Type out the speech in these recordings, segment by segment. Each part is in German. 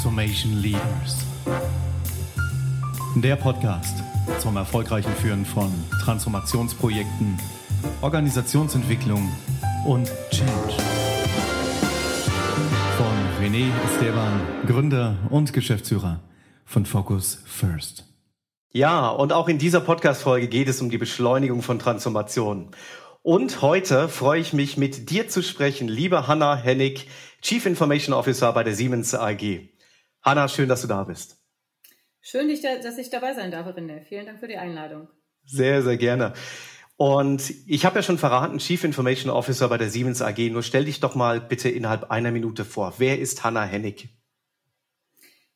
Transformation Leaders. Der Podcast zum erfolgreichen Führen von Transformationsprojekten, Organisationsentwicklung und Change. Von René Esteban, Gründer und Geschäftsführer von Focus First. Ja, und auch in dieser Podcast-Folge geht es um die Beschleunigung von Transformationen. Und heute freue ich mich, mit dir zu sprechen, liebe Hanna Hennig, Chief Information Officer bei der Siemens AG. Hanna, schön, dass du da bist. Schön, dass ich dabei sein darf, René. Vielen Dank für die Einladung. Sehr, sehr gerne. Und ich habe ja schon verraten, Chief Information Officer bei der Siemens AG. Nur stell dich doch mal bitte innerhalb einer Minute vor. Wer ist Hanna Hennig?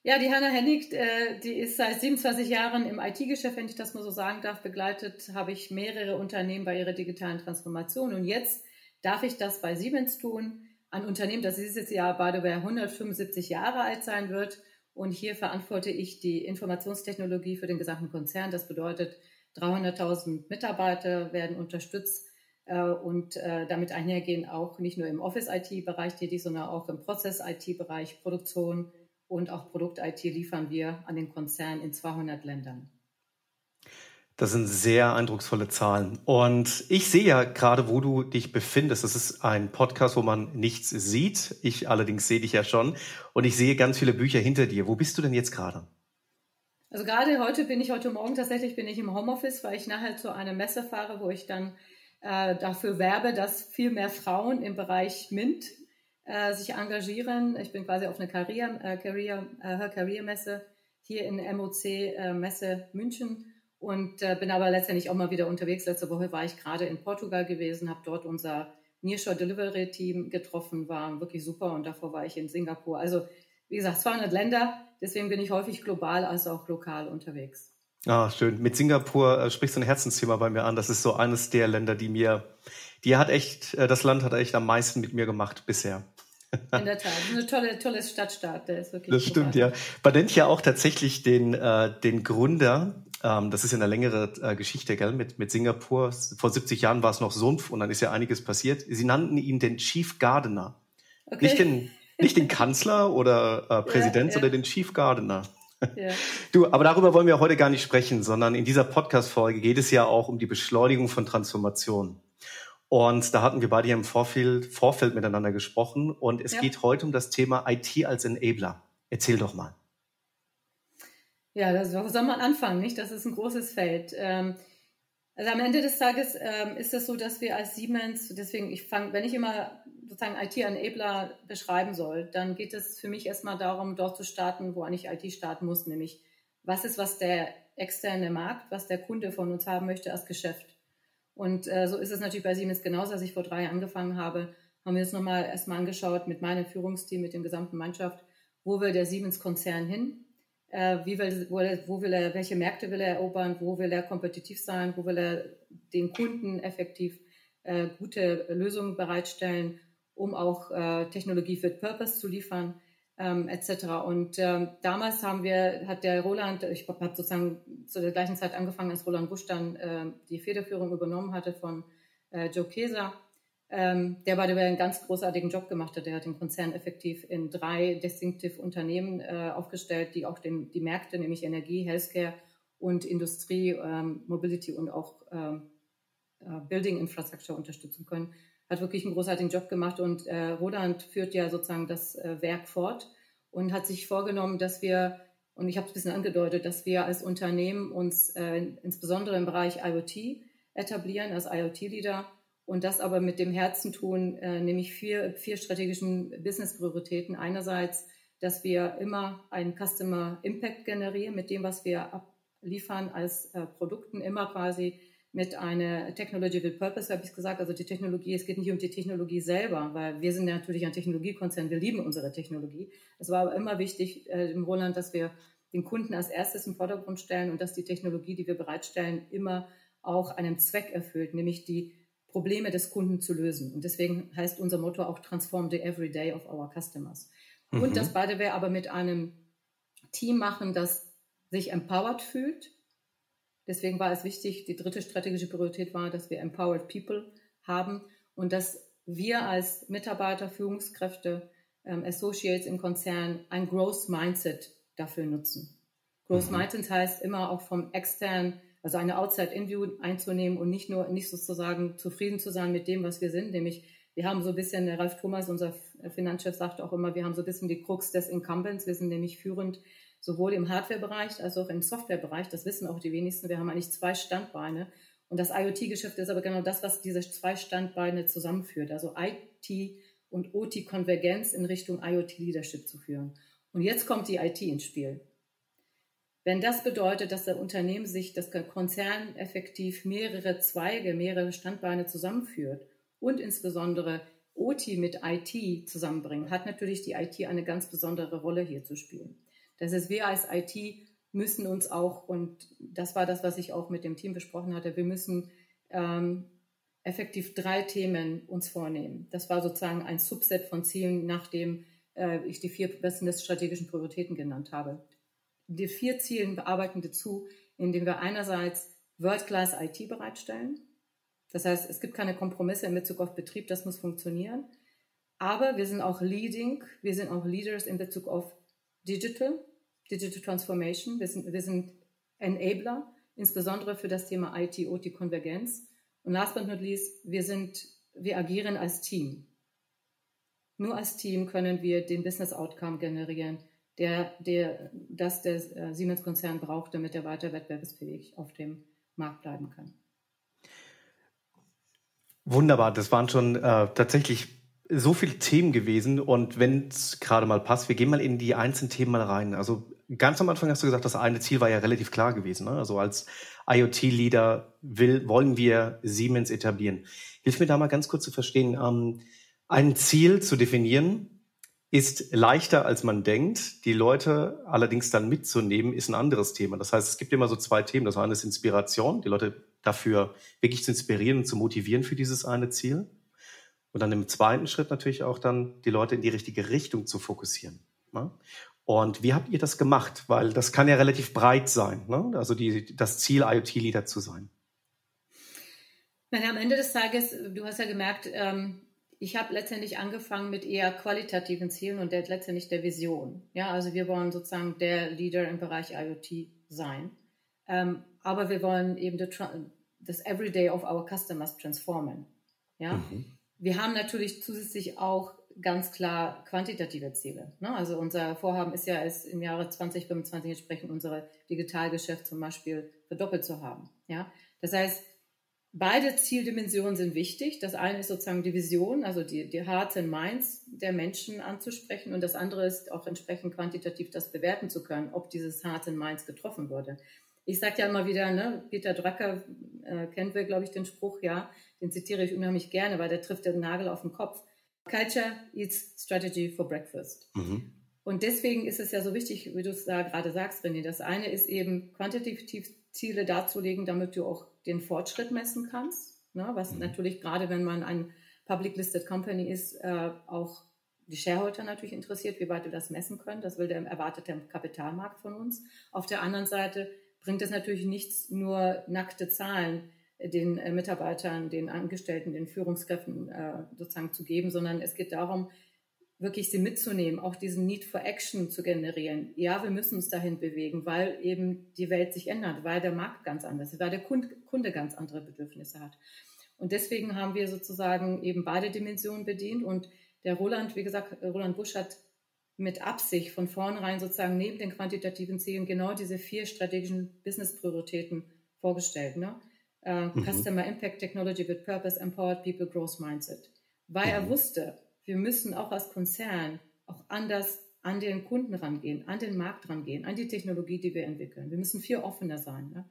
Ja, die Hanna Hennig, äh, die ist seit 27 Jahren im IT-Geschäft, wenn ich das mal so sagen darf, begleitet, habe ich mehrere Unternehmen bei ihrer digitalen Transformation. Und jetzt darf ich das bei Siemens tun, ein Unternehmen, das dieses Jahr, by the way, 175 Jahre alt sein wird. Und hier verantworte ich die Informationstechnologie für den gesamten Konzern. Das bedeutet, 300.000 Mitarbeiter werden unterstützt äh, und äh, damit einhergehen auch nicht nur im Office-IT-Bereich tätig, sondern auch im Prozess-IT-Bereich, Produktion, und auch Produkt-IT liefern wir an den Konzern in 200 Ländern. Das sind sehr eindrucksvolle Zahlen. Und ich sehe ja gerade, wo du dich befindest. Das ist ein Podcast, wo man nichts sieht. Ich allerdings sehe dich ja schon. Und ich sehe ganz viele Bücher hinter dir. Wo bist du denn jetzt gerade? Also gerade heute bin ich, heute Morgen tatsächlich bin ich im Homeoffice, weil ich nachher zu einer Messe fahre, wo ich dann äh, dafür werbe, dass viel mehr Frauen im Bereich MINT äh, sich engagieren. Ich bin quasi auf einer Career, äh, Career, äh, Career Messe hier in MOC äh, Messe München und äh, bin aber letztendlich auch mal wieder unterwegs. Letzte Woche war ich gerade in Portugal gewesen, habe dort unser Nearshore Delivery Team getroffen, war wirklich super und davor war ich in Singapur. Also wie gesagt, 200 Länder, deswegen bin ich häufig global als auch lokal unterwegs. Ah, schön. Mit Singapur äh, sprichst du ein Herzensthema bei mir an. Das ist so eines der Länder, die mir, die hat echt, äh, das Land hat echt am meisten mit mir gemacht bisher. In der Tat, eine tolle, tolle Stadtstaat, der ist wirklich. Das stimmt, ja. Man nennt ja auch tatsächlich den, äh, den Gründer, ähm, das ist ja eine längere äh, Geschichte, gell, mit, mit Singapur. Vor 70 Jahren war es noch Sumpf und dann ist ja einiges passiert. Sie nannten ihn den Chief Gardener. Okay. Nicht den, nicht den Kanzler oder äh, Präsident, ja, ja. sondern den Chief Gardener. Ja. Du, aber darüber wollen wir heute gar nicht sprechen, sondern in dieser Podcast-Folge geht es ja auch um die Beschleunigung von Transformation. Und da hatten wir beide im Vorfeld, Vorfeld miteinander gesprochen. Und es ja. geht heute um das Thema IT als Enabler. Erzähl doch mal. Ja, das soll man anfangen, nicht? Das ist ein großes Feld. Ähm, also am Ende des Tages ähm, ist es so, dass wir als Siemens, deswegen, ich fange, wenn ich immer sozusagen IT-Enabler beschreiben soll, dann geht es für mich erstmal darum, dort zu starten, wo eigentlich IT starten muss, nämlich was ist, was der externe Markt, was der Kunde von uns haben möchte als Geschäft. Und äh, so ist es natürlich bei Siemens genauso. Als ich vor drei Jahren angefangen habe, haben wir uns nochmal erstmal angeschaut mit meinem Führungsteam, mit dem gesamten Mannschaft, wo will der Siemens-Konzern hin? Äh, wie will, wo, wo, will er, welche Märkte will er erobern? Wo will er kompetitiv sein? Wo will er den Kunden effektiv äh, gute Lösungen bereitstellen, um auch äh, Technologie für Purpose zu liefern? ähm, etc. Und ähm, damals haben wir, hat der Roland, ich habe sozusagen zu der gleichen Zeit angefangen, als Roland Busch dann äh, die Federführung übernommen hatte von äh, Joe Keser, ähm, der bei der einen ganz großartigen Job gemacht hat. Der hat den Konzern effektiv in drei distinctive Unternehmen äh, aufgestellt, die auch den, die Märkte, nämlich Energie, Healthcare und Industrie, ähm, Mobility und auch ähm, äh, Building Infrastructure unterstützen können hat wirklich einen großartigen Job gemacht und äh, Roland führt ja sozusagen das äh, Werk fort und hat sich vorgenommen, dass wir, und ich habe es ein bisschen angedeutet, dass wir als Unternehmen uns äh, insbesondere im Bereich IoT etablieren, als IoT-Leader und das aber mit dem Herzen tun, äh, nämlich vier, vier strategischen Business-Prioritäten. Einerseits, dass wir immer einen Customer Impact generieren mit dem, was wir abliefern als äh, Produkten, immer quasi mit einer Technology with Purpose, habe ich gesagt. Also die Technologie, es geht nicht um die Technologie selber, weil wir sind natürlich ein Technologiekonzern, wir lieben unsere Technologie. Es war aber immer wichtig äh, im Roland, dass wir den Kunden als erstes im Vordergrund stellen und dass die Technologie, die wir bereitstellen, immer auch einen Zweck erfüllt, nämlich die Probleme des Kunden zu lösen. Und deswegen heißt unser Motto auch Transform the Everyday of our Customers. Mhm. Und das beide wir aber mit einem Team machen, das sich empowered fühlt, Deswegen war es wichtig, die dritte strategische Priorität war, dass wir Empowered People haben und dass wir als Mitarbeiter, Führungskräfte ähm, Associates im Konzern ein Growth Mindset dafür nutzen. Growth mhm. Mindset heißt immer auch vom externen, also eine Outside-In-View einzunehmen und nicht nur, nicht sozusagen zufrieden zu sein mit dem, was wir sind, nämlich wir haben so ein bisschen, der Ralf Thomas, unser Finanzchef, sagt auch immer, wir haben so ein bisschen die Krux des Incumbents. Wir sind nämlich führend sowohl im Hardware-Bereich als auch im Software-Bereich. Das wissen auch die wenigsten. Wir haben eigentlich zwei Standbeine. Und das IoT-Geschäft ist aber genau das, was diese zwei Standbeine zusammenführt. Also IT und OT-Konvergenz in Richtung IoT-Leadership zu führen. Und jetzt kommt die IT ins Spiel. Wenn das bedeutet, dass der Unternehmen sich, das Konzern effektiv mehrere Zweige, mehrere Standbeine zusammenführt und insbesondere OT mit IT zusammenbringen, hat natürlich die IT eine ganz besondere Rolle hier zu spielen. Das heißt, wir als IT müssen uns auch, und das war das, was ich auch mit dem Team besprochen hatte, wir müssen ähm, effektiv drei Themen uns vornehmen. Das war sozusagen ein Subset von Zielen, nachdem äh, ich die vier besten strategischen Prioritäten genannt habe. Die vier Zielen bearbeiten dazu, indem wir einerseits World-Class IT bereitstellen. Das heißt, es gibt keine Kompromisse in Bezug auf Betrieb, das muss funktionieren. Aber wir sind auch Leading, wir sind auch Leaders in Bezug auf Digital, Digital Transformation. Wir sind, wir sind Enabler, insbesondere für das Thema IT-OT-Konvergenz. Und last but not least, wir, sind, wir agieren als Team. Nur als Team können wir den Business Outcome generieren, der, der, das der äh, Siemens-Konzern braucht, damit er weiter wettbewerbsfähig auf dem Markt bleiben kann. Wunderbar, das waren schon äh, tatsächlich so viele Themen gewesen und wenn es gerade mal passt, wir gehen mal in die einzelnen Themen mal rein. Also ganz am Anfang hast du gesagt, das eine Ziel war ja relativ klar gewesen. Ne? Also als IoT-Leader wollen wir Siemens etablieren. Hilf mir da mal ganz kurz zu verstehen. Ähm, ein Ziel zu definieren ist leichter, als man denkt. Die Leute allerdings dann mitzunehmen, ist ein anderes Thema. Das heißt, es gibt immer so zwei Themen. Das eine ist Inspiration, die Leute dafür wirklich zu inspirieren und zu motivieren für dieses eine Ziel. Und dann im zweiten Schritt natürlich auch dann die Leute in die richtige Richtung zu fokussieren. Ne? Und wie habt ihr das gemacht? Weil das kann ja relativ breit sein, ne? also die, das Ziel, IoT-Leader zu sein. Meine, am Ende des Tages, du hast ja gemerkt, ähm, ich habe letztendlich angefangen mit eher qualitativen Zielen und der, letztendlich der Vision. Ja, also wir wollen sozusagen der Leader im Bereich IoT sein. Ähm, aber wir wollen eben das Everyday of our customers transformen. Ja, mhm. Wir haben natürlich zusätzlich auch ganz klar quantitative Ziele. Ne? Also unser Vorhaben ist ja, es im Jahre 2025 entsprechend unsere Digitalgeschäft zum Beispiel verdoppelt zu haben. Ja? Das heißt, beide Zieldimensionen sind wichtig. Das eine ist sozusagen die Vision, also die, die Hearts and Minds der Menschen anzusprechen und das andere ist auch entsprechend quantitativ das bewerten zu können, ob dieses Hearts and Minds getroffen wurde. Ich sage ja immer wieder, ne, Peter Drucker äh, kennt wir, glaube ich, den Spruch, ja, den zitiere ich unheimlich gerne, weil der trifft den Nagel auf den Kopf. Culture eats strategy for breakfast. Mhm. Und deswegen ist es ja so wichtig, wie du es da gerade sagst, René. Das eine ist eben quantitativ Ziele darzulegen, damit du auch den Fortschritt messen kannst. Ne? Was mhm. natürlich gerade, wenn man ein Public Listed Company ist, äh, auch die Shareholder natürlich interessiert, wie weit wir das messen können. Das will der erwartete Kapitalmarkt von uns. Auf der anderen Seite bringt es natürlich nichts, nur nackte Zahlen den äh, Mitarbeitern, den Angestellten, den Führungskräften äh, sozusagen zu geben, sondern es geht darum, wirklich sie mitzunehmen, auch diesen Need for Action zu generieren. Ja, wir müssen uns dahin bewegen, weil eben die Welt sich ändert, weil der Markt ganz anders ist, weil der Kunde ganz andere Bedürfnisse hat. Und deswegen haben wir sozusagen eben beide Dimensionen bedient und der Roland, wie gesagt, Roland Busch hat mit Absicht von vornherein sozusagen neben den quantitativen Zielen genau diese vier strategischen Business-Prioritäten vorgestellt. Ne? Uh, mhm. Customer Impact Technology with Purpose, Empowered People, Growth Mindset. Weil mhm. er wusste, wir müssen auch als Konzern auch anders an den Kunden rangehen, an den Markt rangehen, an die Technologie, die wir entwickeln. Wir müssen viel offener sein. Ne?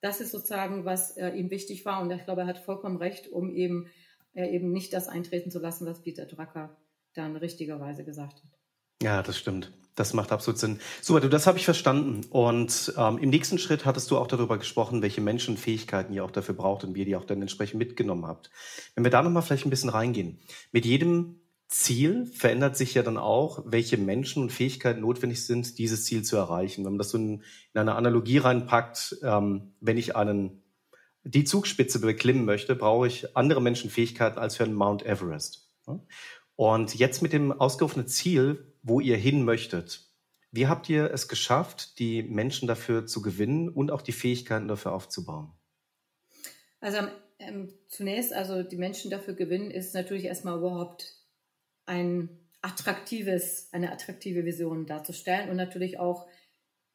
Das ist sozusagen, was äh, ihm wichtig war. Und ich glaube, er hat vollkommen recht, um eben, äh, eben nicht das eintreten zu lassen, was Peter Drucker dann richtigerweise gesagt hat. Ja, das stimmt. Das macht absolut Sinn. Super, du, das habe ich verstanden. Und ähm, im nächsten Schritt hattest du auch darüber gesprochen, welche Menschen und Fähigkeiten ihr auch dafür braucht und wie ihr die auch dann entsprechend mitgenommen habt. Wenn wir da nochmal vielleicht ein bisschen reingehen. Mit jedem Ziel verändert sich ja dann auch, welche Menschen und Fähigkeiten notwendig sind, dieses Ziel zu erreichen. Wenn man das so in, in eine Analogie reinpackt, ähm, wenn ich einen, die Zugspitze beklimmen möchte, brauche ich andere Menschenfähigkeiten als für einen Mount Everest. Und jetzt mit dem ausgerufenen Ziel, wo ihr hin möchtet, wie habt ihr es geschafft, die Menschen dafür zu gewinnen und auch die Fähigkeiten dafür aufzubauen? Also ähm, zunächst, also die Menschen dafür gewinnen, ist natürlich erstmal überhaupt ein attraktives, eine attraktive Vision darzustellen und natürlich auch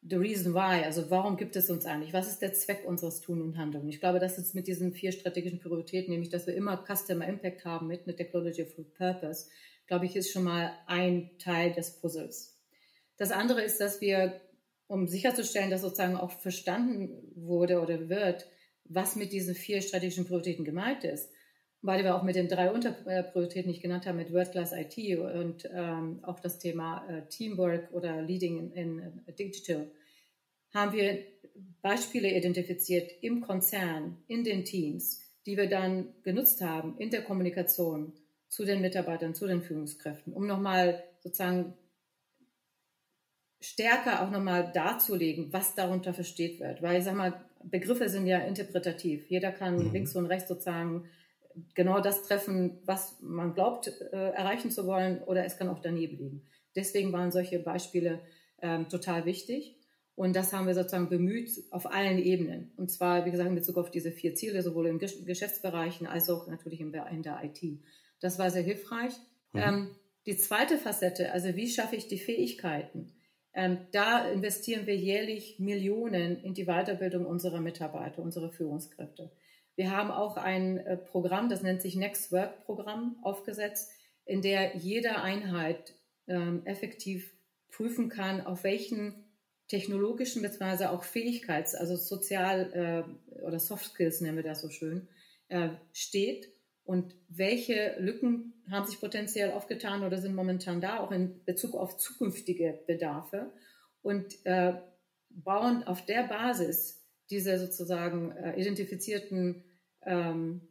the reason why, also warum gibt es uns eigentlich? Was ist der Zweck unseres Tun und Handeln? Ich glaube, das ist mit diesen vier strategischen Prioritäten, nämlich dass wir immer Customer Impact haben mit einer Technology for Purpose, glaube ich, ist schon mal ein Teil des Puzzles. Das andere ist, dass wir, um sicherzustellen, dass sozusagen auch verstanden wurde oder wird, was mit diesen vier strategischen Prioritäten gemeint ist, weil wir auch mit den drei Unterprioritäten, die ich genannt habe, mit World Class IT und ähm, auch das Thema äh, Teamwork oder Leading in, in Digital, haben wir Beispiele identifiziert im Konzern, in den Teams, die wir dann genutzt haben in der Kommunikation zu den Mitarbeitern, zu den Führungskräften, um nochmal sozusagen stärker auch nochmal darzulegen, was darunter versteht wird. Weil ich sag mal, Begriffe sind ja interpretativ. Jeder kann mhm. links und rechts sozusagen genau das treffen, was man glaubt, äh, erreichen zu wollen, oder es kann auch daneben liegen. Deswegen waren solche Beispiele ähm, total wichtig. Und das haben wir sozusagen bemüht auf allen Ebenen. Und zwar, wie gesagt, in Bezug auf diese vier Ziele, sowohl in Geschäftsbereichen als auch natürlich in der IT. Das war sehr hilfreich. Mhm. Ähm, die zweite Facette, also wie schaffe ich die Fähigkeiten? Ähm, da investieren wir jährlich Millionen in die Weiterbildung unserer Mitarbeiter, unserer Führungskräfte. Wir haben auch ein äh, Programm, das nennt sich Next Work Programm, aufgesetzt, in der jede Einheit ähm, effektiv prüfen kann, auf welchen technologischen bzw. auch Fähigkeits-, also Sozial- äh, oder Soft Skills nennen wir das so schön, äh, steht und welche Lücken haben sich potenziell aufgetan oder sind momentan da, auch in Bezug auf zukünftige Bedarfe und äh, bauen auf der Basis diese sozusagen äh, identifizierten ähm,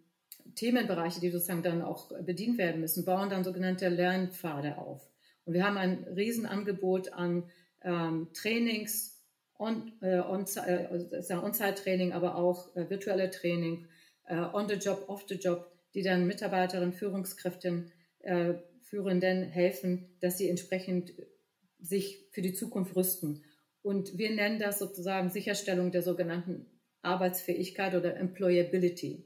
Themenbereiche, die sozusagen dann auch bedient werden müssen, bauen dann sogenannte Lernpfade auf. Und wir haben ein Riesenangebot an ähm, Trainings, äh, On-Site-Training, äh, aber auch äh, virtuelle Training, äh, on the job, off the job, die dann Mitarbeiterinnen, Führungskräften, äh, Führenden helfen, dass sie entsprechend sich für die Zukunft rüsten. Und wir nennen das sozusagen Sicherstellung der sogenannten Arbeitsfähigkeit oder Employability.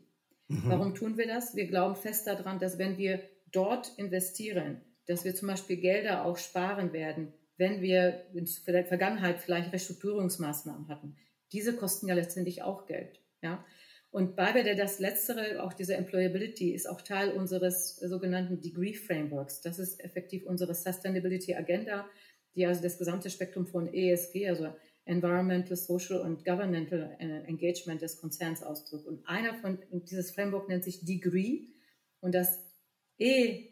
Mhm. Warum tun wir das? Wir glauben fest daran, dass wenn wir dort investieren, dass wir zum Beispiel Gelder auch sparen werden, wenn wir in der Vergangenheit vielleicht Restrukturierungsmaßnahmen hatten. Diese kosten ja letztendlich auch Geld. Ja? Und Barbara, das Letztere, auch diese Employability, ist auch Teil unseres sogenannten Degree Frameworks. Das ist effektiv unsere Sustainability Agenda, die also das gesamte Spektrum von ESG, also Environmental, Social und Governmental Engagement des Konzerns ausdrückt. Und einer von dieses Framework nennt sich Degree und das E,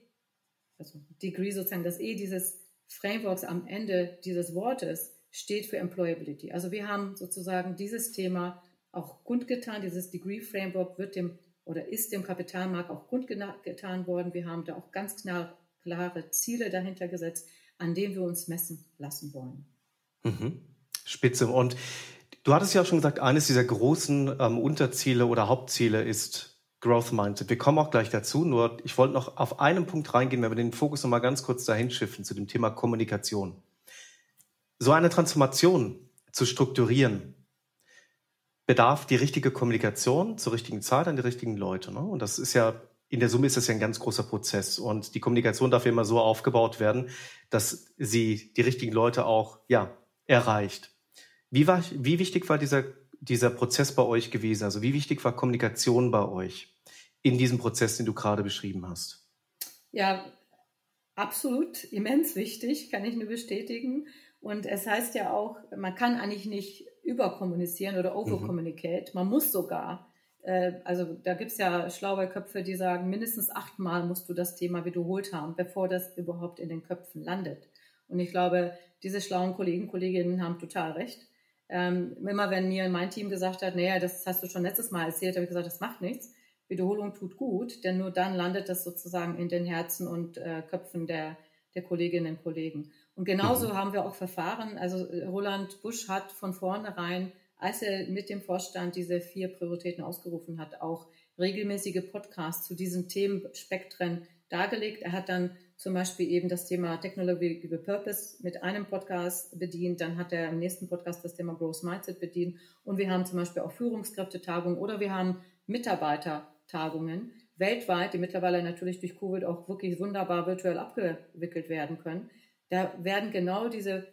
also Degree sozusagen, das E dieses Frameworks am Ende dieses Wortes steht für Employability. Also wir haben sozusagen dieses Thema auch kundgetan. Dieses Degree Framework wird dem oder ist dem Kapitalmarkt auch kundgetan worden. Wir haben da auch ganz klar, klare Ziele dahinter gesetzt, an denen wir uns messen lassen wollen. Mhm. Spitze. Und du hattest ja auch schon gesagt, eines dieser großen ähm, Unterziele oder Hauptziele ist Growth Mindset. Wir kommen auch gleich dazu, nur ich wollte noch auf einen Punkt reingehen, wenn wir den Fokus noch mal ganz kurz dahin schiffen zu dem Thema Kommunikation. So eine Transformation zu strukturieren, bedarf die richtige Kommunikation zur richtigen Zeit an die richtigen Leute. Ne? Und das ist ja, in der Summe ist das ja ein ganz großer Prozess. Und die Kommunikation darf ja immer so aufgebaut werden, dass sie die richtigen Leute auch, ja, erreicht. Wie war, wie wichtig war dieser, dieser Prozess bei euch gewesen? Also wie wichtig war Kommunikation bei euch in diesem Prozess, den du gerade beschrieben hast? Ja, absolut immens wichtig, kann ich nur bestätigen. Und es heißt ja auch, man kann eigentlich nicht überkommunizieren oder overcommunicate. Mhm. Man muss sogar. Äh, also da gibt es ja schlaue Köpfe, die sagen, mindestens achtmal musst du das Thema wiederholt haben, bevor das überhaupt in den Köpfen landet. Und ich glaube, diese schlauen Kollegen, Kolleginnen haben total recht. Ähm, immer wenn mir mein Team gesagt hat, naja, das hast du schon letztes Mal erzählt, habe ich gesagt, das macht nichts. Wiederholung tut gut, denn nur dann landet das sozusagen in den Herzen und äh, Köpfen der, der Kolleginnen und Kollegen. Und genauso mhm. haben wir auch verfahren. Also äh, Roland Busch hat von vornherein, als er mit dem Vorstand diese vier Prioritäten ausgerufen hat, auch regelmäßige Podcasts zu diesen Themenspektren dargelegt. Er hat dann zum Beispiel eben das Thema Technology with Purpose mit einem Podcast bedient, dann hat er im nächsten Podcast das Thema Growth Mindset bedient und wir haben zum Beispiel auch Führungskräftetagungen oder wir haben Mitarbeitertagungen weltweit, die mittlerweile natürlich durch Covid auch wirklich wunderbar virtuell abgewickelt werden können. Da werden genau diese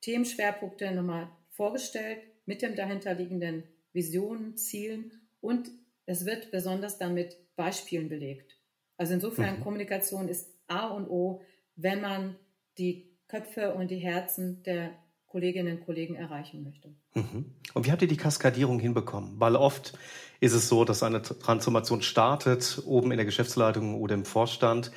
Themenschwerpunkte nochmal vorgestellt mit dem dahinterliegenden Visionen, Zielen und es wird besonders dann mit Beispielen belegt. Also insofern, mhm. Kommunikation ist A und O, wenn man die Köpfe und die Herzen der Kolleginnen und Kollegen erreichen möchte. Mhm. Und wie habt ihr die Kaskadierung hinbekommen? Weil oft ist es so, dass eine Transformation startet, oben in der Geschäftsleitung oder im Vorstand.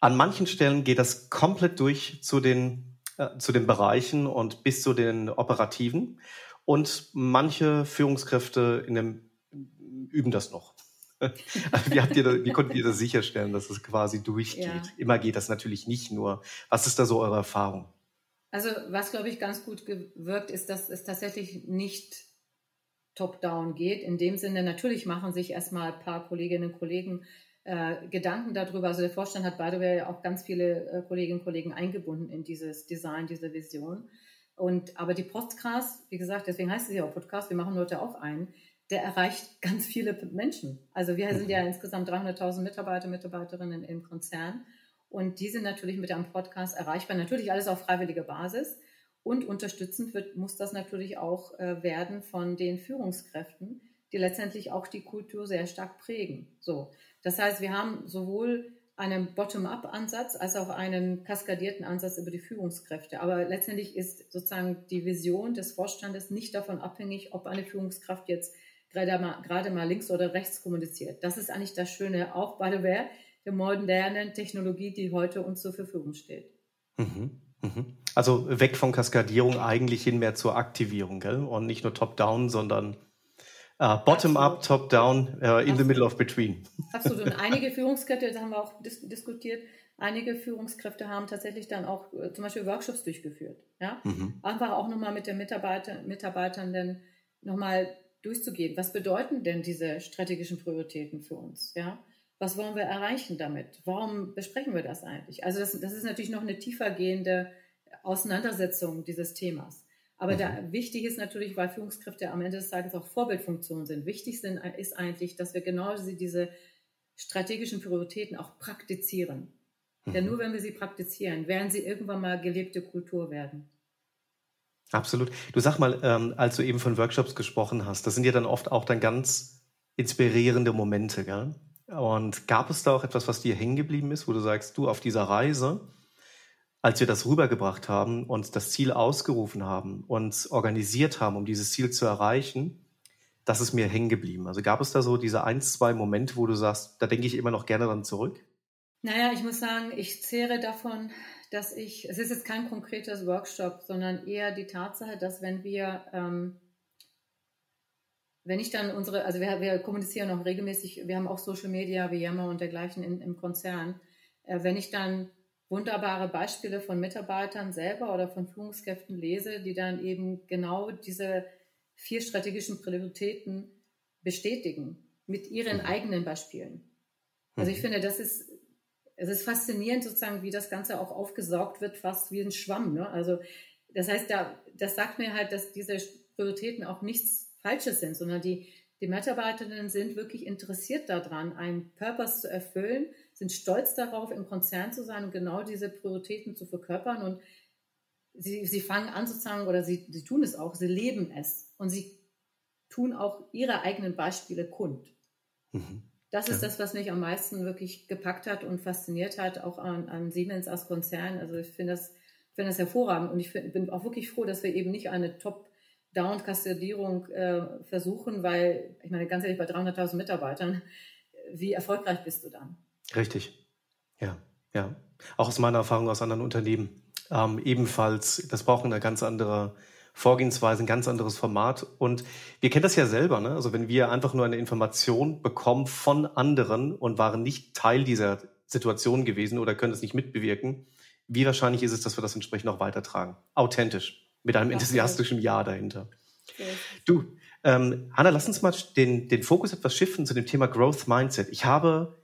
An manchen Stellen geht das komplett durch zu den, äh, zu den Bereichen und bis zu den Operativen. Und manche Führungskräfte in dem, üben das noch. Also wie, habt ihr da, wie konntet ihr das sicherstellen, dass es quasi durchgeht? Ja. Immer geht das natürlich nicht nur. Was ist da so eure Erfahrung? Also was, glaube ich, ganz gut gewirkt ist, dass es tatsächlich nicht top-down geht. In dem Sinne, natürlich machen sich erstmal ein paar Kolleginnen und Kollegen äh, Gedanken darüber. Also der Vorstand hat beide ja auch ganz viele äh, Kolleginnen und Kollegen eingebunden in dieses Design, diese Vision. Und aber die Podcasts, wie gesagt, deswegen heißt es ja auch Podcast, wir machen heute auch einen, der erreicht ganz viele Menschen. Also wir sind ja mhm. insgesamt 300.000 Mitarbeiter, Mitarbeiterinnen im Konzern. Und die sind natürlich mit einem Podcast erreichbar. Natürlich alles auf freiwilliger Basis. Und unterstützend wird, muss das natürlich auch äh, werden von den Führungskräften, die letztendlich auch die Kultur sehr stark prägen. So. Das heißt, wir haben sowohl einen Bottom-up-Ansatz als auch einen kaskadierten Ansatz über die Führungskräfte. Aber letztendlich ist sozusagen die Vision des Vorstandes nicht davon abhängig, ob eine Führungskraft jetzt gerade mal, gerade mal links oder rechts kommuniziert. Das ist eigentlich das Schöne, auch by the der modernen Technologie, die heute uns zur Verfügung steht. Mhm. Mhm. Also weg von Kaskadierung eigentlich hin mehr zur Aktivierung, gell? Und nicht nur top-down, sondern uh, bottom-up, top-down, uh, in the middle of between. Absolut. Und einige Führungskräfte, das haben wir auch dis diskutiert, einige Führungskräfte haben tatsächlich dann auch äh, zum Beispiel Workshops durchgeführt. Ja? Mhm. Einfach auch nochmal mit den Mitarbeiter, Mitarbeitern nochmal durchzugehen. Was bedeuten denn diese strategischen Prioritäten für uns? Ja? Was wollen wir erreichen damit? Warum besprechen wir das eigentlich? Also das, das ist natürlich noch eine tiefergehende Auseinandersetzung dieses Themas. Aber mhm. da, wichtig ist natürlich, weil Führungskräfte am Ende des Tages auch Vorbildfunktionen sind. Wichtig sind, ist eigentlich, dass wir genau diese strategischen Prioritäten auch praktizieren. Mhm. Denn nur wenn wir sie praktizieren, werden sie irgendwann mal gelebte Kultur werden. Absolut. Du sag mal, ähm, als du eben von Workshops gesprochen hast, das sind ja dann oft auch dann ganz inspirierende Momente, gell? Und gab es da auch etwas, was dir hängen geblieben ist, wo du sagst, du auf dieser Reise, als wir das rübergebracht haben und das Ziel ausgerufen haben und organisiert haben, um dieses Ziel zu erreichen, das ist mir hängen geblieben. Also gab es da so diese ein, zwei Momente, wo du sagst, da denke ich immer noch gerne dran zurück? Naja, ich muss sagen, ich zehre davon, dass ich, es ist jetzt kein konkretes Workshop, sondern eher die Tatsache, dass wenn wir ähm, wenn ich dann unsere, also wir, wir kommunizieren auch regelmäßig, wir haben auch Social Media wie Yammer und dergleichen in, im Konzern. Äh, wenn ich dann wunderbare Beispiele von Mitarbeitern selber oder von Führungskräften lese, die dann eben genau diese vier strategischen Prioritäten bestätigen mit ihren mhm. eigenen Beispielen. Also ich mhm. finde, das ist, es ist faszinierend sozusagen, wie das Ganze auch aufgesaugt wird, fast wie ein Schwamm. Ne? Also das heißt, da, das sagt mir halt, dass diese Prioritäten auch nichts Falsches sind, sondern die, die Mitarbeiterinnen sind wirklich interessiert daran, einen Purpose zu erfüllen, sind stolz darauf, im Konzern zu sein und genau diese Prioritäten zu verkörpern. Und sie, sie fangen an sozusagen, oder sie, sie tun es auch, sie leben es. Und sie tun auch ihre eigenen Beispiele kund. Mhm. Das ist ja. das, was mich am meisten wirklich gepackt hat und fasziniert hat, auch an, an Siemens als Konzern. Also ich finde das, finde das hervorragend und ich find, bin auch wirklich froh, dass wir eben nicht eine Top- Down-Kaskadierung äh, versuchen, weil, ich meine, ganz ehrlich, bei 300.000 Mitarbeitern, wie erfolgreich bist du dann? Richtig. Ja, ja. Auch aus meiner Erfahrung aus anderen Unternehmen. Ähm, ebenfalls, das braucht eine ganz andere Vorgehensweise, ein ganz anderes Format. Und wir kennen das ja selber, ne? Also wenn wir einfach nur eine Information bekommen von anderen und waren nicht Teil dieser Situation gewesen oder können es nicht mitbewirken, wie wahrscheinlich ist es, dass wir das entsprechend auch weitertragen? Authentisch mit einem enthusiastischen Ja dahinter. Du, ähm, Hanna, lass uns mal den, den Fokus etwas schiffen zu dem Thema Growth Mindset. Ich habe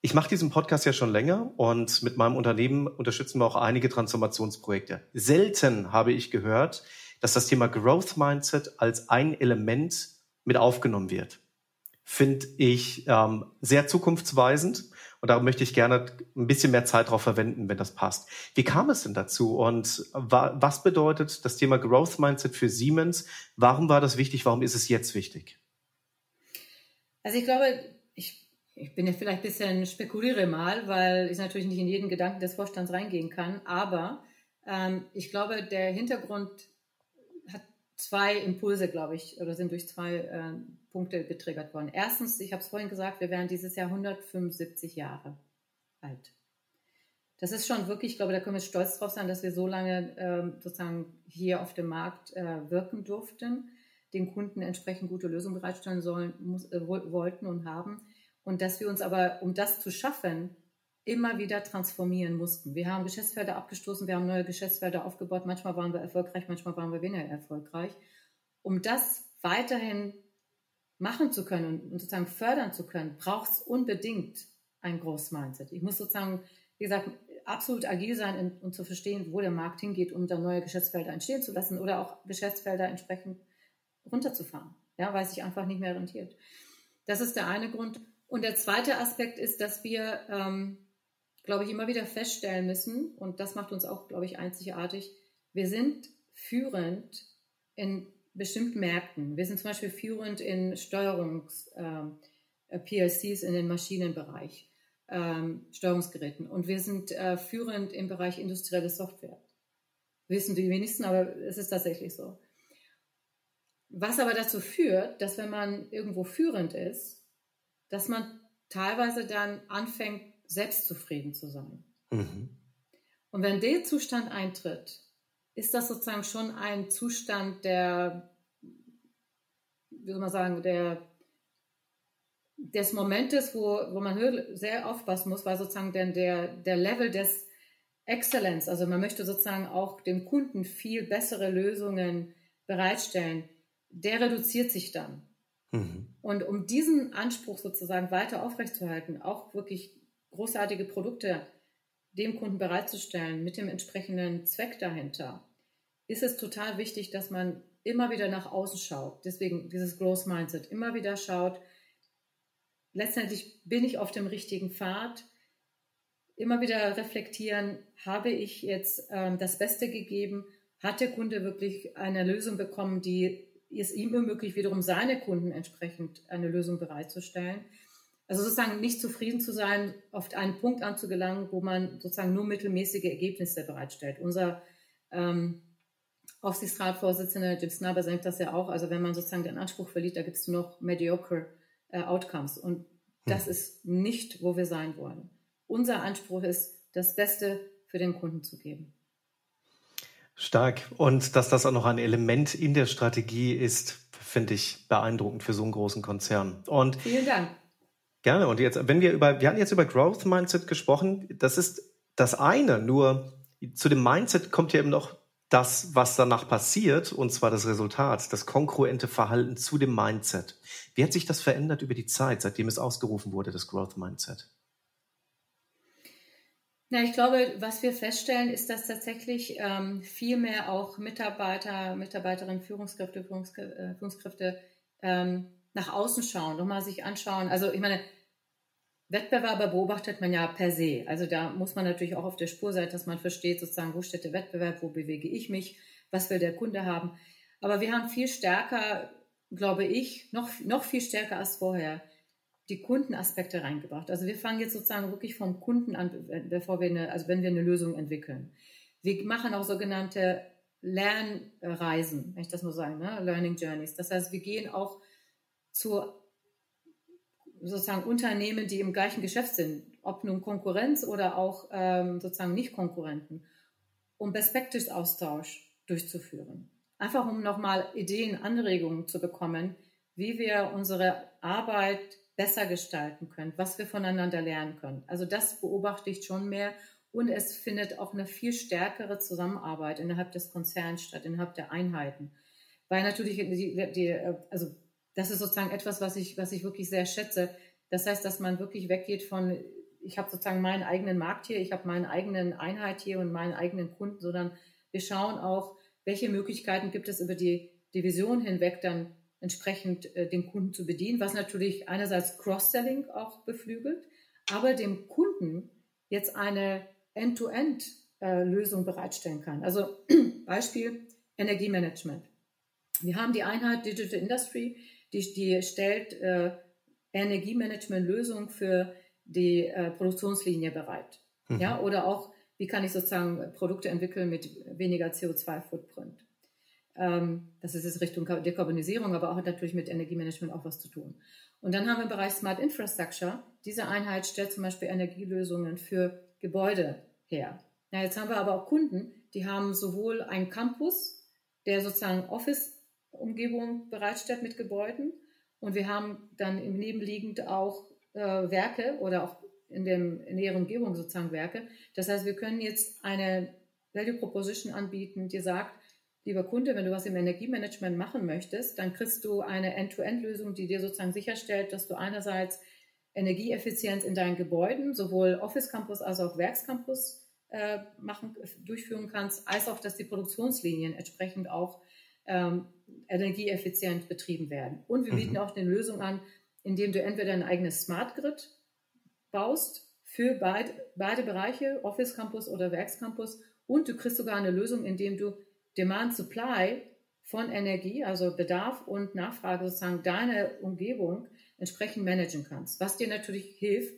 Ich mache diesen Podcast ja schon länger und mit meinem Unternehmen unterstützen wir auch einige Transformationsprojekte. Selten habe ich gehört, dass das Thema Growth Mindset als ein Element mit aufgenommen wird. Finde ich ähm, sehr zukunftsweisend und da möchte ich gerne ein bisschen mehr Zeit darauf verwenden, wenn das passt. Wie kam es denn dazu und wa was bedeutet das Thema Growth Mindset für Siemens? Warum war das wichtig? Warum ist es jetzt wichtig? Also ich glaube, ich ich bin ja vielleicht ein bisschen spekuliere mal, weil ich natürlich nicht in jeden Gedanken des Vorstands reingehen kann, aber ähm, ich glaube, der Hintergrund hat zwei Impulse, glaube ich, oder sind durch zwei äh, Punkte getriggert worden. Erstens, ich habe es vorhin gesagt, wir werden dieses Jahr 175 Jahre alt. Das ist schon wirklich, ich glaube, da können wir stolz drauf sein, dass wir so lange äh, sozusagen hier auf dem Markt äh, wirken durften, den Kunden entsprechend gute Lösungen bereitstellen sollen, muss, äh, wollten und haben und dass wir uns aber, um das zu schaffen, immer wieder transformieren mussten. Wir haben Geschäftsfelder abgestoßen, wir haben neue Geschäftsfelder aufgebaut. Manchmal waren wir erfolgreich, manchmal waren wir weniger erfolgreich. Um das weiterhin machen zu können und sozusagen fördern zu können, braucht es unbedingt ein Groß-Mindset. Ich muss sozusagen, wie gesagt, absolut agil sein und zu verstehen, wo der Markt hingeht, um da neue Geschäftsfelder entstehen zu lassen oder auch Geschäftsfelder entsprechend runterzufahren, ja, weil es sich einfach nicht mehr rentiert. Das ist der eine Grund. Und der zweite Aspekt ist, dass wir, ähm, glaube ich, immer wieder feststellen müssen, und das macht uns auch, glaube ich, einzigartig, wir sind führend in bestimmten Märkten. Wir sind zum Beispiel führend in Steuerungs-PLCs ähm, in den Maschinenbereich, ähm, Steuerungsgeräten. Und wir sind äh, führend im Bereich industrielle Software. Wissen die wenigsten, aber es ist tatsächlich so. Was aber dazu führt, dass wenn man irgendwo führend ist, dass man teilweise dann anfängt, selbstzufrieden zu sein. Mhm. Und wenn der Zustand eintritt, ist das sozusagen schon ein Zustand der, wie soll man sagen, der, des Momentes, wo, wo man sehr aufpassen muss, weil sozusagen denn der, der Level des Exzellenz, also man möchte sozusagen auch dem Kunden viel bessere Lösungen bereitstellen, der reduziert sich dann. Mhm. Und um diesen Anspruch sozusagen weiter aufrechtzuerhalten, auch wirklich großartige Produkte dem Kunden bereitzustellen mit dem entsprechenden Zweck dahinter, ist es total wichtig, dass man immer wieder nach außen schaut. Deswegen dieses Growth Mindset, immer wieder schaut, letztendlich bin ich auf dem richtigen Pfad, immer wieder reflektieren, habe ich jetzt ähm, das Beste gegeben, hat der Kunde wirklich eine Lösung bekommen, die es ihm ermöglicht, wiederum seine Kunden entsprechend eine Lösung bereitzustellen. Also sozusagen nicht zufrieden zu sein, auf einen Punkt anzugelangen, wo man sozusagen nur mittelmäßige Ergebnisse bereitstellt. Unser ähm, Aufsichtsratsvorsitzender Jim Snubber sagt das ja auch. Also wenn man sozusagen den Anspruch verliert, da gibt es nur noch mediocre äh, Outcomes. Und das hm. ist nicht, wo wir sein wollen. Unser Anspruch ist, das Beste für den Kunden zu geben. Stark. Und dass das auch noch ein Element in der Strategie ist, finde ich beeindruckend für so einen großen Konzern. Und Vielen Dank. Gerne. Und jetzt, wenn wir über, wir hatten jetzt über Growth Mindset gesprochen. Das ist das eine. Nur zu dem Mindset kommt ja eben noch das, was danach passiert, und zwar das Resultat, das kongruente Verhalten zu dem Mindset. Wie hat sich das verändert über die Zeit, seitdem es ausgerufen wurde, das Growth Mindset? Na, ich glaube, was wir feststellen, ist, dass tatsächlich ähm, viel mehr auch Mitarbeiter, Mitarbeiterinnen, Führungskräfte, Führungskräfte, äh, Führungskräfte ähm, nach außen schauen, nochmal sich anschauen. Also ich meine, Wettbewerber beobachtet man ja per se. Also da muss man natürlich auch auf der Spur sein, dass man versteht, sozusagen, wo steht der Wettbewerb, wo bewege ich mich, was will der Kunde haben. Aber wir haben viel stärker, glaube ich, noch, noch viel stärker als vorher, die Kundenaspekte reingebracht. Also wir fangen jetzt sozusagen wirklich vom Kunden an, bevor wir eine, also wenn wir eine Lösung entwickeln. Wir machen auch sogenannte Lernreisen, wenn ich das nur sagen, ne? Learning Journeys. Das heißt, wir gehen auch zu sozusagen Unternehmen, die im gleichen Geschäft sind, ob nun Konkurrenz oder auch ähm, sozusagen nicht Konkurrenten, um Best Practice Austausch durchzuführen. Einfach um nochmal Ideen, Anregungen zu bekommen, wie wir unsere Arbeit besser gestalten können, was wir voneinander lernen können. Also das beobachte ich schon mehr und es findet auch eine viel stärkere Zusammenarbeit innerhalb des Konzerns statt, innerhalb der Einheiten. Weil natürlich, die, die, also das ist sozusagen etwas, was ich, was ich wirklich sehr schätze. Das heißt, dass man wirklich weggeht von ich habe sozusagen meinen eigenen Markt hier, ich habe meine eigene Einheit hier und meinen eigenen Kunden, sondern wir schauen auch, welche Möglichkeiten gibt es über die Division hinweg dann entsprechend äh, den Kunden zu bedienen, was natürlich einerseits Cross-Selling auch beflügelt, aber dem Kunden jetzt eine End-to-End-Lösung äh, bereitstellen kann. Also Beispiel Energiemanagement. Wir haben die Einheit Digital Industry, die, die stellt äh, Energiemanagement-Lösungen für die äh, Produktionslinie bereit. Mhm. Ja, oder auch, wie kann ich sozusagen Produkte entwickeln mit weniger CO2-Footprint. Ähm, das ist jetzt Richtung Dekarbonisierung, aber auch natürlich mit Energiemanagement auch was zu tun. Und dann haben wir im Bereich Smart Infrastructure. Diese Einheit stellt zum Beispiel Energielösungen für Gebäude her. Ja, jetzt haben wir aber auch Kunden, die haben sowohl einen Campus, der sozusagen Office-Umgebung bereitstellt mit Gebäuden, und wir haben dann im Nebenliegend auch äh, Werke oder auch in, der Umgebung sozusagen Werke. Das heißt, wir können jetzt eine Value Proposition anbieten, die sagt, lieber Kunde, wenn du was im Energiemanagement machen möchtest, dann kriegst du eine End-to-End-Lösung, die dir sozusagen sicherstellt, dass du einerseits Energieeffizienz in deinen Gebäuden, sowohl Office Campus als auch Werkscampus äh, machen, durchführen kannst, als auch, dass die Produktionslinien entsprechend auch ähm, energieeffizient betrieben werden. Und wir bieten mhm. auch eine Lösung an, indem du entweder ein eigenes Smart Grid baust für beid, beide Bereiche, Office Campus oder Werkscampus, und du kriegst sogar eine Lösung, indem du Demand Supply von Energie, also Bedarf und Nachfrage sozusagen deine Umgebung entsprechend managen kannst, was dir natürlich hilft,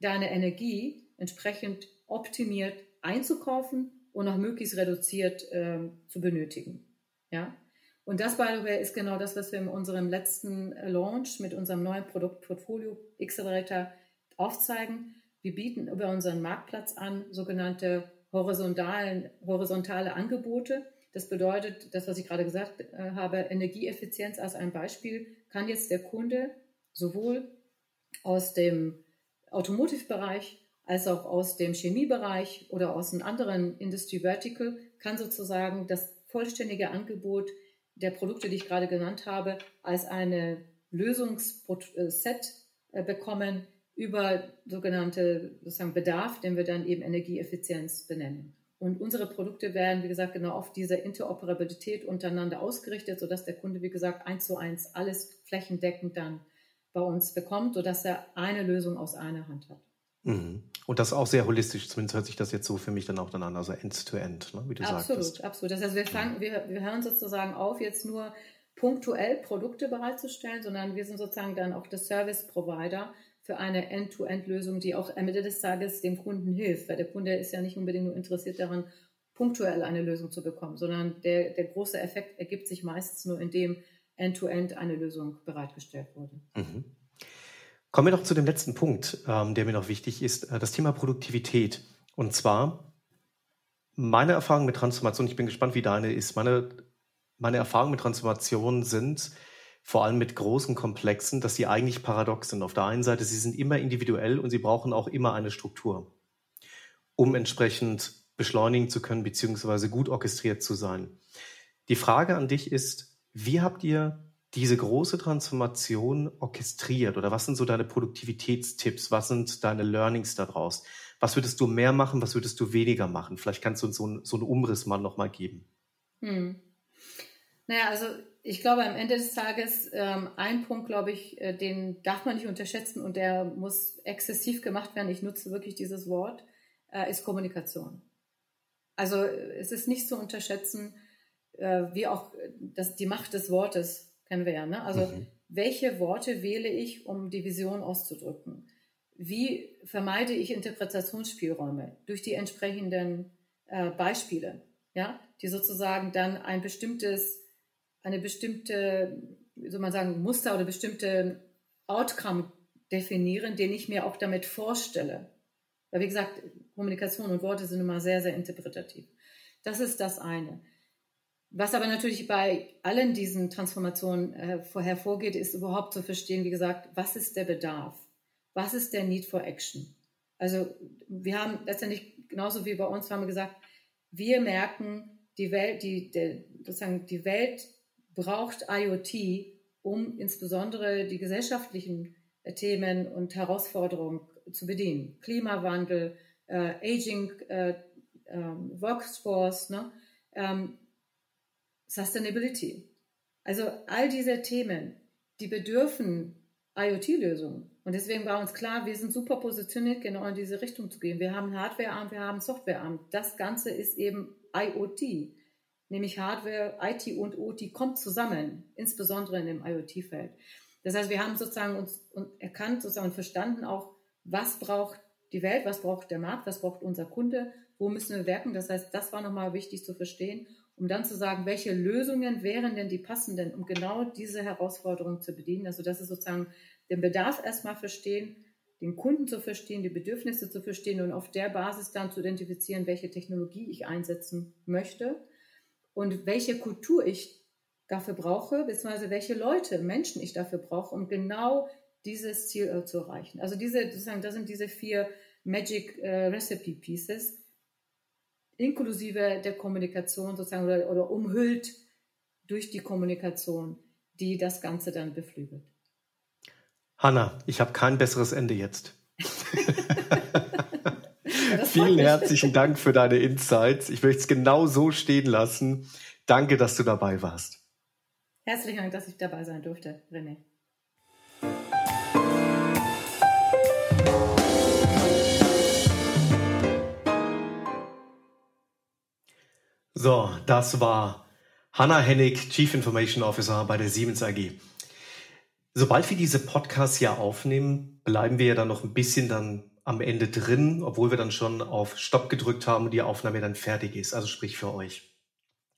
deine Energie entsprechend optimiert einzukaufen und auch möglichst reduziert äh, zu benötigen. Ja? Und das, by the way, ist genau das, was wir in unserem letzten Launch mit unserem neuen Produktportfolio Accelerator aufzeigen. Wir bieten über unseren Marktplatz an sogenannte horizontalen, horizontale Angebote. Das bedeutet, das, was ich gerade gesagt äh, habe, Energieeffizienz als ein Beispiel, kann jetzt der Kunde sowohl aus dem Automotive-Bereich als auch aus dem Chemiebereich oder aus einem anderen Industry Vertical, kann sozusagen das vollständige Angebot der Produkte, die ich gerade genannt habe, als eine Lösungsset äh, bekommen über sogenannte sozusagen Bedarf, den wir dann eben Energieeffizienz benennen. Und unsere Produkte werden, wie gesagt, genau auf diese Interoperabilität untereinander ausgerichtet, sodass der Kunde, wie gesagt, eins zu eins alles flächendeckend dann bei uns bekommt, sodass er eine Lösung aus einer Hand hat. Mhm. Und das auch sehr holistisch, zumindest hört sich das jetzt so für mich dann auch dann an, also End-to-End, -end, ne, wie du absolut, sagtest. Absolut, Das heißt, wir, fangen, wir, wir hören sozusagen auf, jetzt nur punktuell Produkte bereitzustellen, sondern wir sind sozusagen dann auch der Service-Provider für eine End-to-End-Lösung, die auch am Ende des Tages dem Kunden hilft, weil der Kunde ist ja nicht unbedingt nur interessiert daran, punktuell eine Lösung zu bekommen, sondern der, der große Effekt ergibt sich meistens nur, indem End-to-End -End eine Lösung bereitgestellt wurde. Mhm. Kommen wir noch zu dem letzten Punkt, ähm, der mir noch wichtig ist, äh, das Thema Produktivität. Und zwar meine Erfahrung mit Transformation, ich bin gespannt, wie deine ist. Meine, meine Erfahrungen mit Transformation sind vor allem mit großen Komplexen, dass sie eigentlich paradox sind. Auf der einen Seite, sie sind immer individuell und sie brauchen auch immer eine Struktur, um entsprechend beschleunigen zu können, beziehungsweise gut orchestriert zu sein. Die Frage an dich ist, wie habt ihr diese große Transformation orchestriert? Oder was sind so deine Produktivitätstipps? Was sind deine Learnings daraus? Was würdest du mehr machen? Was würdest du weniger machen? Vielleicht kannst du uns so, ein, so einen Umriss mal nochmal geben. Hm. Naja, also ich glaube, am Ende des Tages, ähm, ein Punkt, glaube ich, äh, den darf man nicht unterschätzen und der muss exzessiv gemacht werden. Ich nutze wirklich dieses Wort, äh, ist Kommunikation. Also es ist nicht zu unterschätzen, äh, wie auch äh, das, die Macht des Wortes kennen wir ja. Ne? Also mhm. welche Worte wähle ich, um die Vision auszudrücken? Wie vermeide ich Interpretationsspielräume durch die entsprechenden äh, Beispiele, ja, die sozusagen dann ein bestimmtes, eine bestimmte, wie soll man sagen, Muster oder bestimmte Outcome definieren, den ich mir auch damit vorstelle. Weil wie gesagt, Kommunikation und Worte sind immer sehr, sehr interpretativ. Das ist das eine. Was aber natürlich bei allen diesen Transformationen äh, hervorgeht, ist überhaupt zu verstehen, wie gesagt, was ist der Bedarf? Was ist der Need for Action? Also wir haben letztendlich genauso wie bei uns haben wir gesagt, wir merken, die Welt, die, der, sozusagen die Welt braucht IoT, um insbesondere die gesellschaftlichen äh, Themen und Herausforderungen zu bedienen. Klimawandel, äh, Aging äh, ähm, Workforce, ne? ähm, Sustainability. Also all diese Themen, die bedürfen IoT-Lösungen. Und deswegen war uns klar, wir sind super positioniert, genau in diese Richtung zu gehen. Wir haben Hardware-Arm, wir haben Software-Arm. Das Ganze ist eben IoT, nämlich Hardware, IT und OT kommt zusammen, insbesondere in dem IoT-Feld. Das heißt, wir haben sozusagen uns erkannt sozusagen und verstanden auch, was braucht die Welt, was braucht der Markt, was braucht unser Kunde, wo müssen wir werken. Das heißt, das war nochmal wichtig zu verstehen, um dann zu sagen, welche Lösungen wären denn die passenden, um genau diese Herausforderung zu bedienen. Also das ist sozusagen den Bedarf erstmal verstehen, den Kunden zu verstehen, die Bedürfnisse zu verstehen und auf der Basis dann zu identifizieren, welche Technologie ich einsetzen möchte und welche Kultur ich dafür brauche, beziehungsweise welche Leute, Menschen ich dafür brauche, um genau dieses Ziel äh, zu erreichen. Also diese, sozusagen, das sind diese vier Magic äh, Recipe Pieces, inklusive der Kommunikation sozusagen oder, oder umhüllt durch die Kommunikation, die das Ganze dann beflügelt. Hanna, ich habe kein besseres Ende jetzt. ja, Vielen herzlichen Dank für deine Insights. Ich möchte es genau so stehen lassen. Danke, dass du dabei warst. Herzlichen Dank, dass ich dabei sein durfte, René. So, das war Hanna Hennig, Chief Information Officer bei der Siemens AG. Sobald wir diese Podcasts hier aufnehmen, bleiben wir ja dann noch ein bisschen dann am Ende drin, obwohl wir dann schon auf Stopp gedrückt haben und die Aufnahme dann fertig ist, also sprich für euch.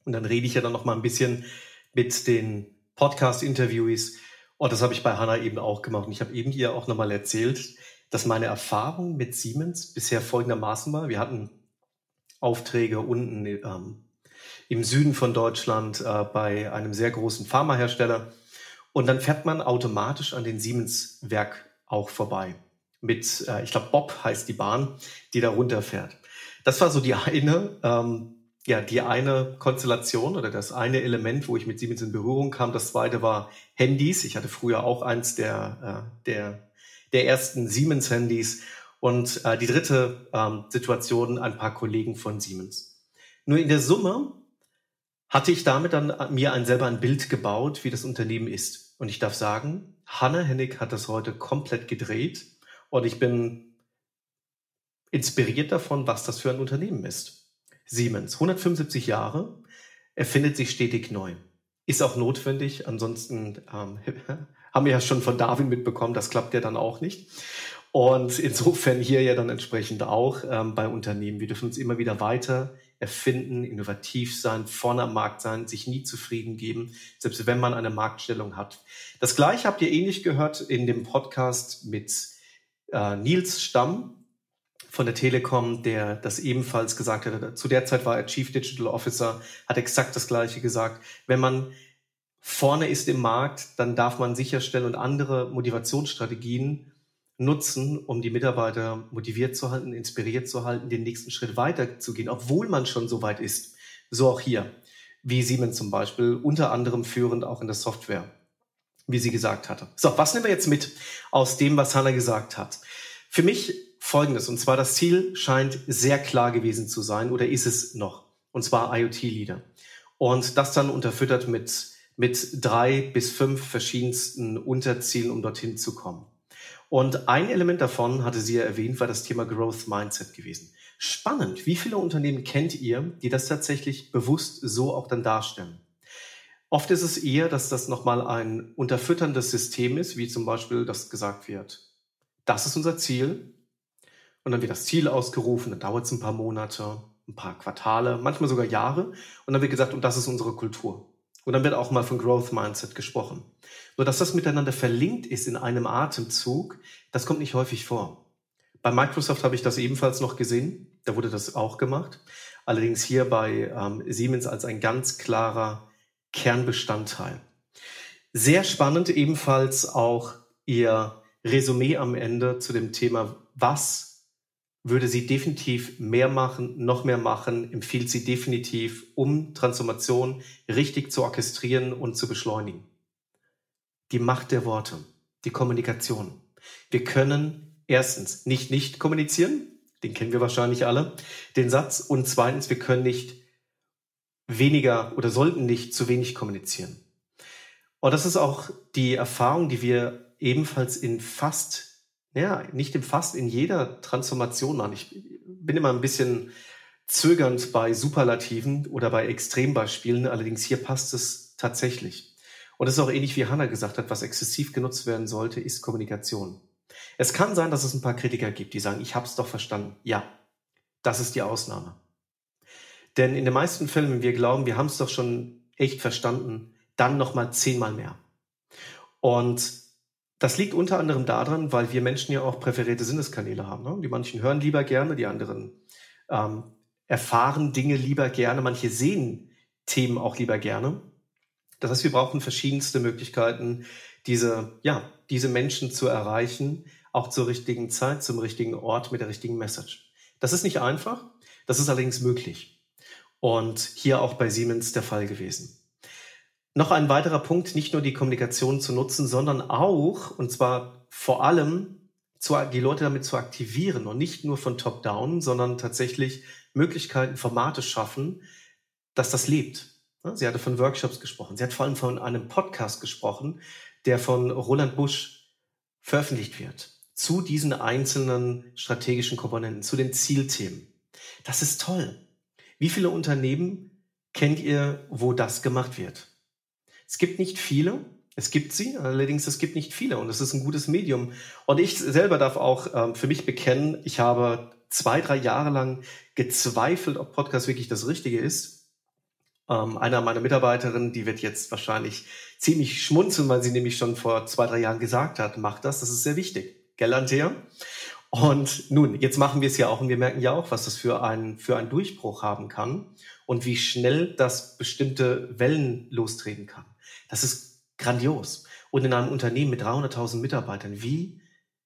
Und dann rede ich ja dann noch mal ein bisschen mit den Podcast-Interviewees. Und das habe ich bei Hanna eben auch gemacht. Und ich habe eben ihr auch nochmal erzählt, dass meine Erfahrung mit Siemens bisher folgendermaßen war. Wir hatten Aufträge unten ähm, im Süden von Deutschland äh, bei einem sehr großen Pharmahersteller. Und dann fährt man automatisch an den Siemens-Werk auch vorbei. Mit, äh, ich glaube, Bob heißt die Bahn, die da runterfährt. Das war so die eine, ähm, ja, die eine Konstellation oder das eine Element, wo ich mit Siemens in Berührung kam. Das zweite war Handys. Ich hatte früher auch eins der, äh, der, der ersten Siemens-Handys. Und äh, die dritte ähm, Situation, ein paar Kollegen von Siemens. Nur in der Summe hatte ich damit dann äh, mir ein, selber ein Bild gebaut, wie das Unternehmen ist. Und ich darf sagen, Hanne Hennig hat das heute komplett gedreht und ich bin inspiriert davon, was das für ein Unternehmen ist. Siemens, 175 Jahre, erfindet sich stetig neu. Ist auch notwendig, ansonsten ähm, haben wir ja schon von Darwin mitbekommen, das klappt ja dann auch nicht. Und insofern hier ja dann entsprechend auch ähm, bei Unternehmen. Wir dürfen uns immer wieder weiter erfinden, innovativ sein, vorne am Markt sein, sich nie zufrieden geben, selbst wenn man eine Marktstellung hat. Das gleiche habt ihr ähnlich gehört in dem Podcast mit äh, Nils Stamm von der Telekom, der das ebenfalls gesagt hat. Zu der Zeit war er Chief Digital Officer, hat exakt das gleiche gesagt. Wenn man vorne ist im Markt, dann darf man sicherstellen und andere Motivationsstrategien nutzen, um die Mitarbeiter motiviert zu halten, inspiriert zu halten, den nächsten Schritt weiterzugehen, obwohl man schon so weit ist. So auch hier, wie Siemens zum Beispiel, unter anderem führend auch in der Software, wie sie gesagt hatte. So, was nehmen wir jetzt mit aus dem, was Hanna gesagt hat? Für mich folgendes, und zwar das Ziel scheint sehr klar gewesen zu sein, oder ist es noch, und zwar IoT-Leader. Und das dann unterfüttert mit, mit drei bis fünf verschiedensten Unterzielen, um dorthin zu kommen. Und ein Element davon, hatte sie ja erwähnt, war das Thema Growth Mindset gewesen. Spannend. Wie viele Unternehmen kennt ihr, die das tatsächlich bewusst so auch dann darstellen? Oft ist es eher, dass das nochmal ein unterfütterndes System ist, wie zum Beispiel, dass gesagt wird, das ist unser Ziel. Und dann wird das Ziel ausgerufen, dann dauert es ein paar Monate, ein paar Quartale, manchmal sogar Jahre. Und dann wird gesagt, und das ist unsere Kultur. Und dann wird auch mal von Growth Mindset gesprochen. Nur dass das miteinander verlinkt ist in einem Atemzug, das kommt nicht häufig vor. Bei Microsoft habe ich das ebenfalls noch gesehen. Da wurde das auch gemacht. Allerdings hier bei ähm, Siemens als ein ganz klarer Kernbestandteil. Sehr spannend ebenfalls auch Ihr Resümee am Ende zu dem Thema, was würde sie definitiv mehr machen, noch mehr machen, empfiehlt sie definitiv, um Transformation richtig zu orchestrieren und zu beschleunigen die Macht der Worte, die Kommunikation. Wir können erstens nicht nicht kommunizieren, den kennen wir wahrscheinlich alle, den Satz. Und zweitens, wir können nicht weniger oder sollten nicht zu wenig kommunizieren. Und das ist auch die Erfahrung, die wir ebenfalls in fast, ja, nicht im fast, in jeder Transformation machen. Ich bin immer ein bisschen zögernd bei Superlativen oder bei Extrembeispielen, allerdings hier passt es tatsächlich. Und es ist auch ähnlich wie Hannah gesagt hat, was exzessiv genutzt werden sollte, ist Kommunikation. Es kann sein, dass es ein paar Kritiker gibt, die sagen, ich habe es doch verstanden. Ja, das ist die Ausnahme. Denn in den meisten Fällen, wenn wir glauben, wir haben es doch schon echt verstanden, dann nochmal zehnmal mehr. Und das liegt unter anderem daran, weil wir Menschen ja auch präferierte Sinneskanäle haben. Ne? Die manchen hören lieber gerne, die anderen ähm, erfahren Dinge lieber gerne, manche sehen Themen auch lieber gerne. Das heißt, wir brauchen verschiedenste Möglichkeiten, diese, ja, diese Menschen zu erreichen, auch zur richtigen Zeit, zum richtigen Ort, mit der richtigen Message. Das ist nicht einfach, das ist allerdings möglich. Und hier auch bei Siemens der Fall gewesen. Noch ein weiterer Punkt, nicht nur die Kommunikation zu nutzen, sondern auch, und zwar vor allem, die Leute damit zu aktivieren und nicht nur von Top-Down, sondern tatsächlich Möglichkeiten, Formate schaffen, dass das lebt. Sie hatte von Workshops gesprochen. Sie hat vor allem von einem Podcast gesprochen, der von Roland Busch veröffentlicht wird zu diesen einzelnen strategischen Komponenten, zu den Zielthemen. Das ist toll. Wie viele Unternehmen kennt ihr, wo das gemacht wird? Es gibt nicht viele. Es gibt sie, allerdings es gibt nicht viele und es ist ein gutes Medium. Und ich selber darf auch ähm, für mich bekennen, ich habe zwei, drei Jahre lang gezweifelt, ob Podcast wirklich das Richtige ist. Ähm, einer meiner Mitarbeiterinnen, die wird jetzt wahrscheinlich ziemlich schmunzeln, weil sie nämlich schon vor zwei, drei Jahren gesagt hat, mach das, das ist sehr wichtig. Gell, Antea? Und nun, jetzt machen wir es ja auch und wir merken ja auch, was das für, ein, für einen Durchbruch haben kann und wie schnell das bestimmte Wellen lostreten kann. Das ist grandios. Und in einem Unternehmen mit 300.000 Mitarbeitern, wie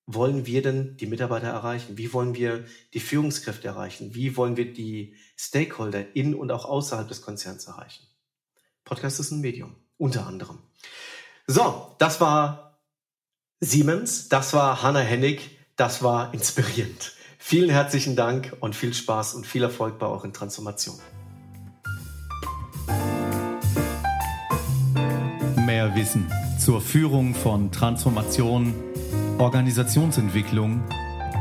wollen wir denn die Mitarbeiter erreichen? Wie wollen wir die Führungskräfte erreichen? Wie wollen wir die Stakeholder in und auch außerhalb des Konzerns erreichen? Podcast ist ein Medium, unter anderem. So, das war Siemens, das war Hanna Hennig, das war inspirierend. Vielen herzlichen Dank und viel Spaß und viel Erfolg bei euren Transformationen. Mehr Wissen zur Führung von Transformation, Organisationsentwicklung,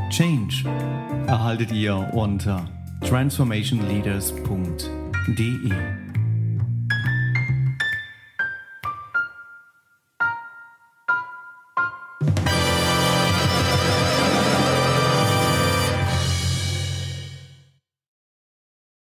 Change erhaltet ihr unter transformationleaders.de.